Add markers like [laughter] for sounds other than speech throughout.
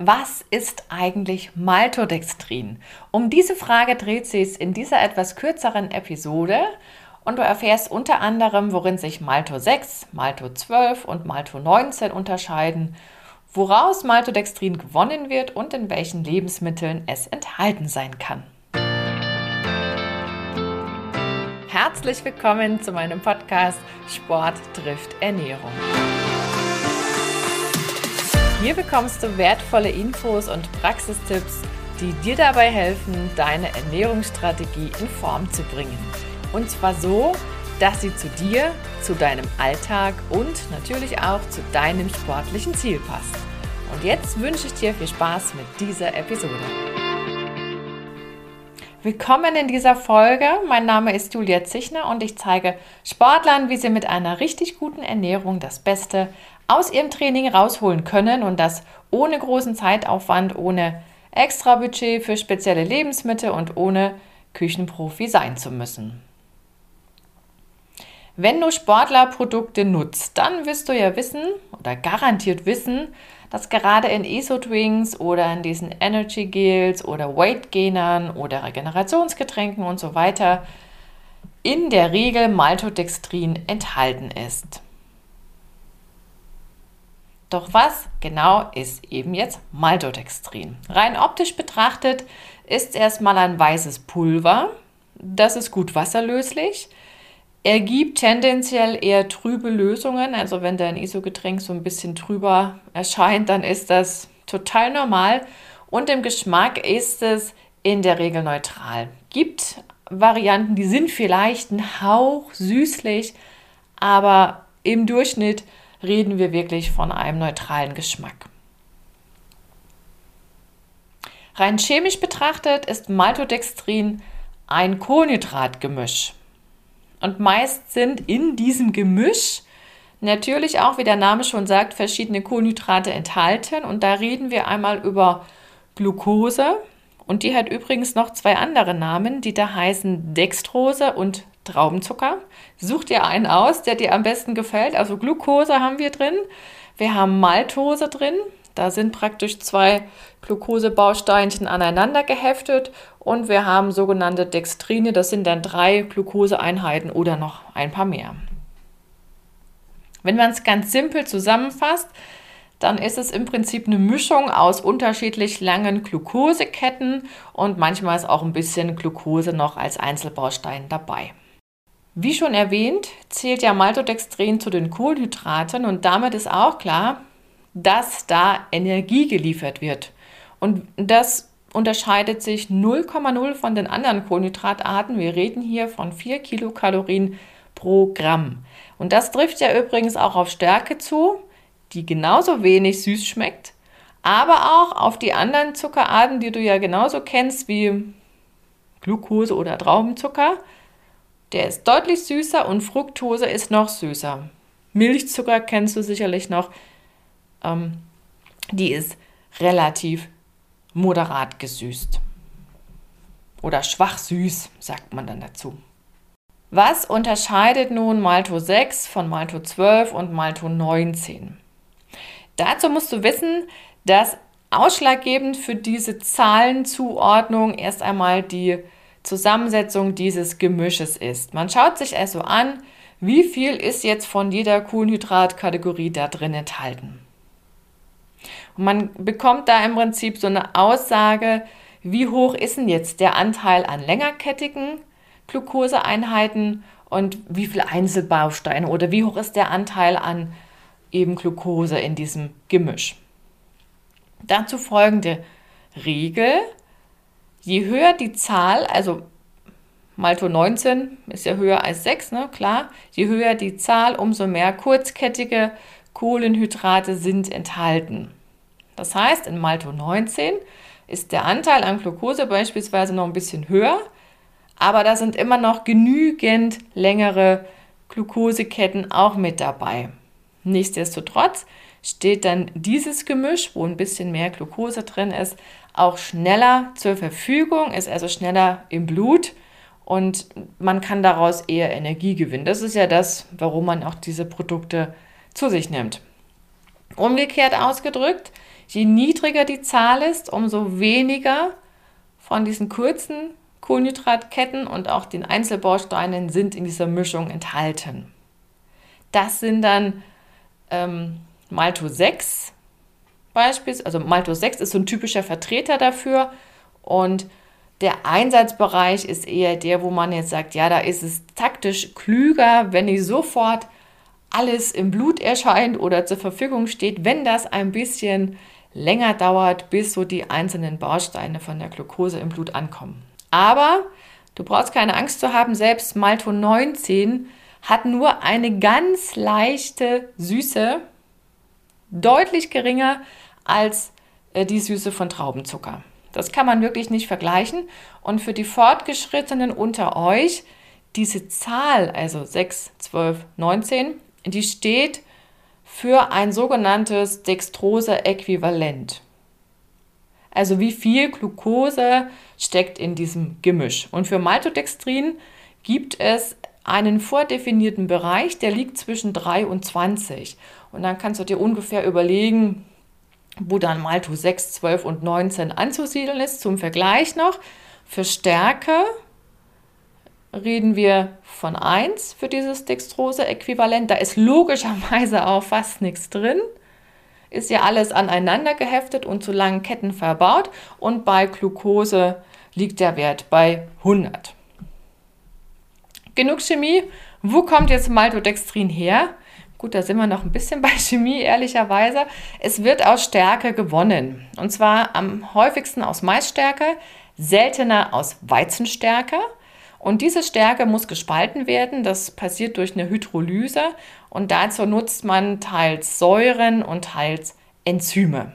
Was ist eigentlich Maltodextrin? Um diese Frage dreht sich in dieser etwas kürzeren Episode und du erfährst unter anderem, worin sich Malto 6, Malto 12 und Malto 19 unterscheiden, woraus Maltodextrin gewonnen wird und in welchen Lebensmitteln es enthalten sein kann. Herzlich willkommen zu meinem Podcast Sport trifft Ernährung. Hier bekommst du wertvolle Infos und Praxistipps, die dir dabei helfen, deine Ernährungsstrategie in Form zu bringen. Und zwar so, dass sie zu dir, zu deinem Alltag und natürlich auch zu deinem sportlichen Ziel passt. Und jetzt wünsche ich dir viel Spaß mit dieser Episode. Willkommen in dieser Folge. Mein Name ist Julia Zichner und ich zeige Sportlern, wie sie mit einer richtig guten Ernährung das Beste aus ihrem Training rausholen können und das ohne großen Zeitaufwand, ohne extra Budget für spezielle Lebensmittel und ohne Küchenprofi sein zu müssen. Wenn du Sportlerprodukte nutzt, dann wirst du ja wissen oder garantiert wissen, dass gerade in ESO-Drinks oder in diesen Energy Gels oder Weight Gainern oder Regenerationsgetränken und so weiter in der Regel Maltodextrin enthalten ist. Doch was genau ist eben jetzt Maltodextrin? Rein optisch betrachtet ist erstmal ein weißes Pulver. Das ist gut wasserlöslich. Er gibt tendenziell eher trübe Lösungen. Also wenn dein ISO-Getränk so ein bisschen trüber erscheint, dann ist das total normal. Und im Geschmack ist es in der Regel neutral. Gibt Varianten, die sind vielleicht ein Hauch süßlich, aber im Durchschnitt reden wir wirklich von einem neutralen Geschmack. Rein chemisch betrachtet ist Maltodextrin ein Kohlenhydratgemisch. Und meist sind in diesem Gemisch natürlich auch, wie der Name schon sagt, verschiedene Kohlenhydrate enthalten. Und da reden wir einmal über Glucose. Und die hat übrigens noch zwei andere Namen, die da heißen Dextrose und Traubenzucker. Such dir einen aus, der dir am besten gefällt. Also Glucose haben wir drin. Wir haben Maltose drin. Da sind praktisch zwei Glucosebausteinchen aneinander geheftet. Und wir haben sogenannte Dextrine. Das sind dann drei Glucoseeinheiten oder noch ein paar mehr. Wenn man es ganz simpel zusammenfasst, dann ist es im Prinzip eine Mischung aus unterschiedlich langen Glukoseketten und manchmal ist auch ein bisschen Glucose noch als Einzelbaustein dabei. Wie schon erwähnt, zählt ja Maltodextrin zu den Kohlenhydraten und damit ist auch klar, dass da Energie geliefert wird. Und das unterscheidet sich 0,0 von den anderen Kohlenhydratarten. Wir reden hier von 4 Kilokalorien pro Gramm. Und das trifft ja übrigens auch auf Stärke zu, die genauso wenig süß schmeckt, aber auch auf die anderen Zuckerarten, die du ja genauso kennst wie Glucose oder Traubenzucker. Der ist deutlich süßer und Fructose ist noch süßer. Milchzucker kennst du sicherlich noch. Ähm, die ist relativ moderat gesüßt. Oder schwach süß, sagt man dann dazu. Was unterscheidet nun Malto 6 von Malto 12 und Malto 19? Dazu musst du wissen, dass ausschlaggebend für diese Zahlenzuordnung erst einmal die Zusammensetzung dieses Gemisches ist. Man schaut sich also an, wie viel ist jetzt von jeder Kohlenhydratkategorie da drin enthalten. Und man bekommt da im Prinzip so eine Aussage, wie hoch ist denn jetzt der Anteil an längerkettigen Glukoseeinheiten und wie viele Einzelbausteine oder wie hoch ist der Anteil an eben Glucose in diesem Gemisch. Dazu folgende Regel. Je höher die Zahl, also Malto 19 ist ja höher als 6, ne? klar. Je höher die Zahl, umso mehr kurzkettige Kohlenhydrate sind enthalten. Das heißt, in Malto 19 ist der Anteil an Glucose beispielsweise noch ein bisschen höher, aber da sind immer noch genügend längere Glucoseketten auch mit dabei. Nichtsdestotrotz steht dann dieses Gemisch, wo ein bisschen mehr Glucose drin ist, auch schneller zur Verfügung, ist also schneller im Blut und man kann daraus eher Energie gewinnen. Das ist ja das, warum man auch diese Produkte zu sich nimmt. Umgekehrt ausgedrückt, Je niedriger die Zahl ist, umso weniger von diesen kurzen Kohlenhydratketten und auch den Einzelbausteinen sind in dieser Mischung enthalten. Das sind dann ähm, Malto 6 beispielsweise. Also Malto 6 ist so ein typischer Vertreter dafür und der Einsatzbereich ist eher der, wo man jetzt sagt, ja, da ist es taktisch klüger, wenn ich sofort alles im Blut erscheint oder zur Verfügung steht, wenn das ein bisschen länger dauert, bis so die einzelnen Bausteine von der Glucose im Blut ankommen. Aber du brauchst keine Angst zu haben, selbst Malto 19 hat nur eine ganz leichte Süße, deutlich geringer als äh, die Süße von Traubenzucker. Das kann man wirklich nicht vergleichen. Und für die Fortgeschrittenen unter euch, diese Zahl, also 6, 12, 19, die steht für ein sogenanntes Dextrose-Äquivalent. Also wie viel Glucose steckt in diesem Gemisch. Und für Maltodextrin gibt es einen vordefinierten Bereich, der liegt zwischen 3 und 20. Und dann kannst du dir ungefähr überlegen, wo dann Malto 6, 12 und 19 anzusiedeln ist. Zum Vergleich noch, für Stärke reden wir von 1 für dieses Dextrose-Äquivalent. Da ist logischerweise auch fast nichts drin. Ist ja alles aneinander geheftet und zu langen Ketten verbaut. Und bei Glucose liegt der Wert bei 100. Genug Chemie. Wo kommt jetzt Maltodextrin her? Gut, da sind wir noch ein bisschen [laughs] bei Chemie, ehrlicherweise. Es wird aus Stärke gewonnen. Und zwar am häufigsten aus Maisstärke, seltener aus Weizenstärke. Und diese Stärke muss gespalten werden. Das passiert durch eine Hydrolyse. Und dazu nutzt man teils Säuren und teils Enzyme.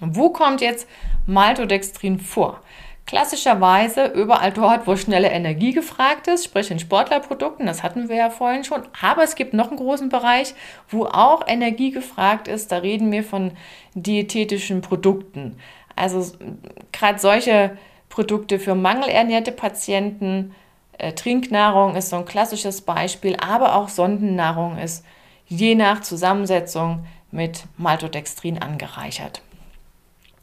wo kommt jetzt Maltodextrin vor? Klassischerweise überall dort, wo schnelle Energie gefragt ist, sprich in Sportlerprodukten, das hatten wir ja vorhin schon. Aber es gibt noch einen großen Bereich, wo auch Energie gefragt ist. Da reden wir von diätetischen Produkten. Also gerade solche Produkte für mangelernährte Patienten. Äh, Trinknahrung ist so ein klassisches Beispiel, aber auch Sondennahrung ist je nach Zusammensetzung mit Maltodextrin angereichert.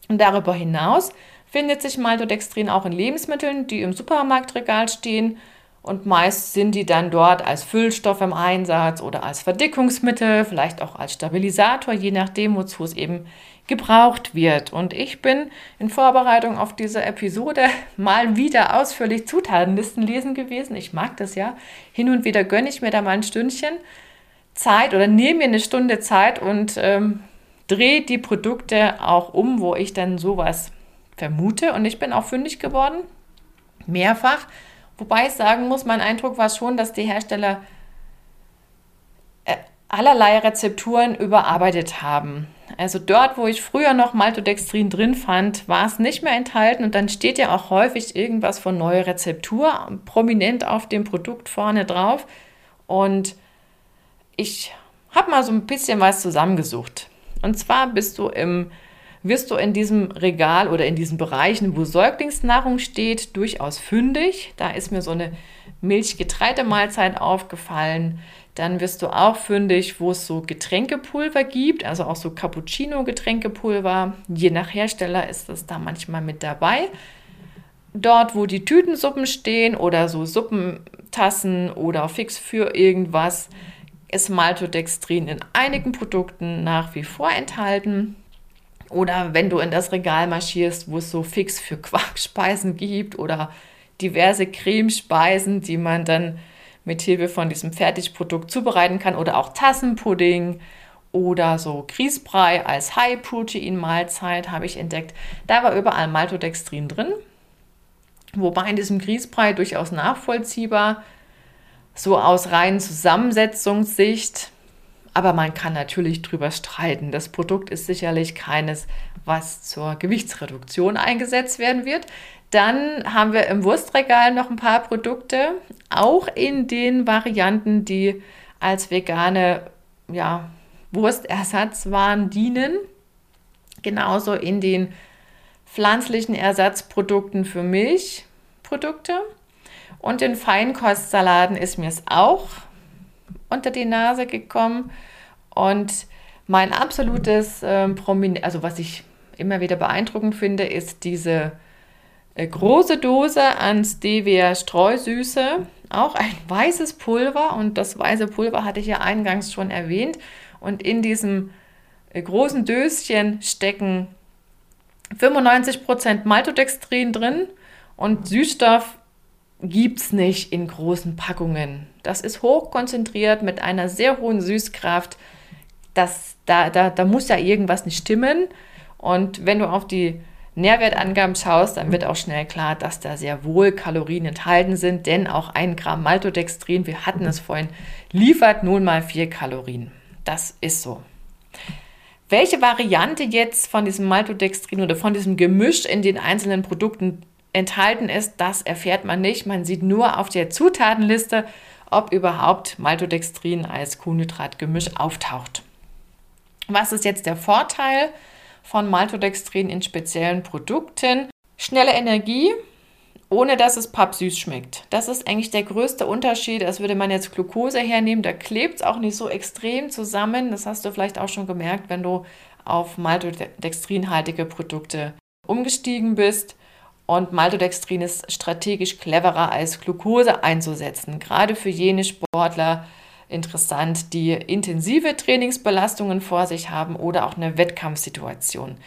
Und darüber hinaus findet sich Maltodextrin auch in Lebensmitteln, die im Supermarktregal stehen und meist sind die dann dort als Füllstoff im Einsatz oder als Verdickungsmittel, vielleicht auch als Stabilisator, je nachdem, wozu es eben gebraucht wird. Und ich bin in Vorbereitung auf diese Episode [laughs] mal wieder ausführlich Zutatenlisten lesen gewesen. Ich mag das ja. Hin und wieder gönne ich mir da mal ein Stündchen Zeit oder nehme mir eine Stunde Zeit und ähm, drehe die Produkte auch um, wo ich dann sowas vermute. Und ich bin auch fündig geworden, mehrfach. Wobei ich sagen muss, mein Eindruck war schon, dass die Hersteller äh, allerlei Rezepturen überarbeitet haben. Also dort, wo ich früher noch Maltodextrin drin fand, war es nicht mehr enthalten und dann steht ja auch häufig irgendwas von neue Rezeptur prominent auf dem Produkt vorne drauf. Und ich habe mal so ein bisschen was zusammengesucht. Und zwar bist du im wirst du in diesem Regal oder in diesen Bereichen, wo Säuglingsnahrung steht, durchaus fündig. Da ist mir so eine Milchgetreidemahlzeit aufgefallen. Dann wirst du auch fündig, wo es so Getränkepulver gibt, also auch so Cappuccino-Getränkepulver. Je nach Hersteller ist das da manchmal mit dabei. Dort, wo die Tütensuppen stehen oder so Suppentassen oder fix für irgendwas, ist Maltodextrin in einigen Produkten nach wie vor enthalten. Oder wenn du in das Regal marschierst, wo es so fix für Quarkspeisen gibt oder diverse Cremespeisen, die man dann mit Hilfe von diesem Fertigprodukt zubereiten kann oder auch Tassenpudding oder so Grießbrei als High-Protein-Mahlzeit habe ich entdeckt. Da war überall Maltodextrin drin, wobei in diesem Grießbrei durchaus nachvollziehbar, so aus reinen Zusammensetzungssicht, aber man kann natürlich drüber streiten. Das Produkt ist sicherlich keines, was zur Gewichtsreduktion eingesetzt werden wird. Dann haben wir im Wurstregal noch ein paar Produkte, auch in den Varianten, die als vegane ja, Wurstersatzwaren dienen. Genauso in den pflanzlichen Ersatzprodukten für Milchprodukte. Und in Feinkostsalaten ist mir es auch unter die Nase gekommen. Und Mein absolutes äh, Promin also was ich immer wieder beeindruckend finde, ist diese äh, große Dose an Stevia Streusüße, auch ein [laughs] weißes Pulver. Und das weiße Pulver hatte ich ja eingangs schon erwähnt. Und in diesem äh, großen Döschen stecken 95% Maltodextrin drin und Süßstoff gibt es nicht in großen Packungen. Das ist hochkonzentriert mit einer sehr hohen Süßkraft. Das, da, da, da muss ja irgendwas nicht stimmen. Und wenn du auf die Nährwertangaben schaust, dann wird auch schnell klar, dass da sehr wohl Kalorien enthalten sind, denn auch ein Gramm Maltodextrin, wir hatten es vorhin, liefert nun mal vier Kalorien. Das ist so. Welche Variante jetzt von diesem Maltodextrin oder von diesem Gemisch in den einzelnen Produkten enthalten ist, das erfährt man nicht. Man sieht nur auf der Zutatenliste, ob überhaupt Maltodextrin als Kohlenhydratgemisch auftaucht. Was ist jetzt der Vorteil von Maltodextrin in speziellen Produkten? Schnelle Energie, ohne dass es pappsüß schmeckt. Das ist eigentlich der größte Unterschied, als würde man jetzt Glucose hernehmen. Da klebt es auch nicht so extrem zusammen. Das hast du vielleicht auch schon gemerkt, wenn du auf maltodextrinhaltige Produkte umgestiegen bist. Und Maltodextrin ist strategisch cleverer als Glucose einzusetzen. Gerade für jene Sportler interessant, die intensive Trainingsbelastungen vor sich haben oder auch eine Wettkampfsituation.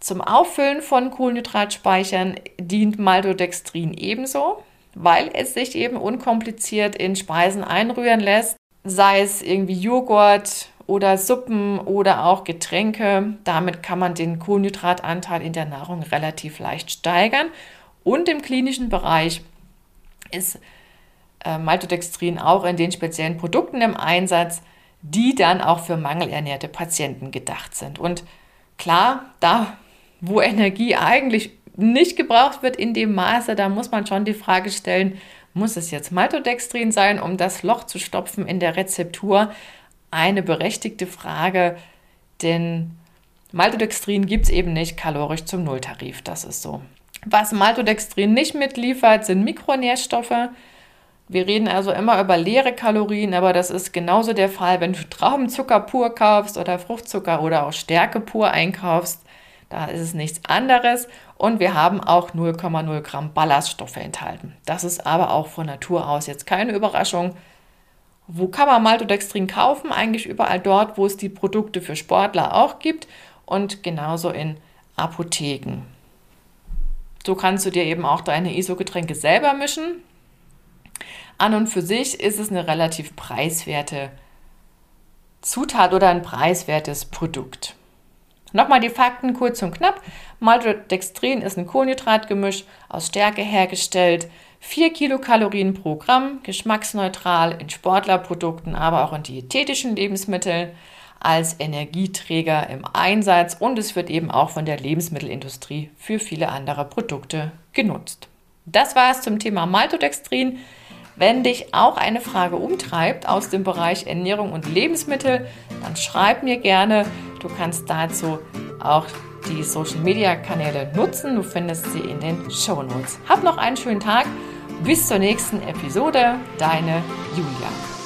Zum Auffüllen von Kohlenhydratspeichern dient Maltodextrin ebenso, weil es sich eben unkompliziert in Speisen einrühren lässt, sei es irgendwie Joghurt oder Suppen oder auch Getränke. Damit kann man den Kohlenhydratanteil in der Nahrung relativ leicht steigern. Und im klinischen Bereich ist äh, Maltodextrin auch in den speziellen Produkten im Einsatz, die dann auch für mangelernährte Patienten gedacht sind. Und klar, da wo Energie eigentlich nicht gebraucht wird in dem Maße, da muss man schon die Frage stellen, muss es jetzt Maltodextrin sein, um das Loch zu stopfen in der Rezeptur? Eine berechtigte Frage, denn Maltodextrin gibt es eben nicht kalorisch zum Nulltarif, das ist so. Was Maltodextrin nicht mitliefert, sind Mikronährstoffe. Wir reden also immer über leere Kalorien, aber das ist genauso der Fall, wenn du Traubenzucker pur kaufst oder Fruchtzucker oder auch Stärke pur einkaufst. Da ist es nichts anderes. Und wir haben auch 0,0 Gramm Ballaststoffe enthalten. Das ist aber auch von Natur aus jetzt keine Überraschung. Wo kann man Maltodextrin kaufen? Eigentlich überall dort, wo es die Produkte für Sportler auch gibt und genauso in Apotheken. So kannst du dir eben auch deine ISO-Getränke selber mischen. An und für sich ist es eine relativ preiswerte Zutat oder ein preiswertes Produkt. Nochmal die Fakten kurz und knapp. Maltodextrin ist ein Kohlenhydratgemisch aus Stärke hergestellt. 4 Kilokalorien pro Gramm, geschmacksneutral in Sportlerprodukten, aber auch in diätetischen Lebensmitteln als Energieträger im Einsatz und es wird eben auch von der Lebensmittelindustrie für viele andere Produkte genutzt. Das war es zum Thema Maltodextrin. Wenn dich auch eine Frage umtreibt aus dem Bereich Ernährung und Lebensmittel, dann schreib mir gerne. Du kannst dazu auch die Social Media Kanäle nutzen. Du findest sie in den Show Notes. Hab noch einen schönen Tag. Bis zur nächsten Episode. Deine Julia.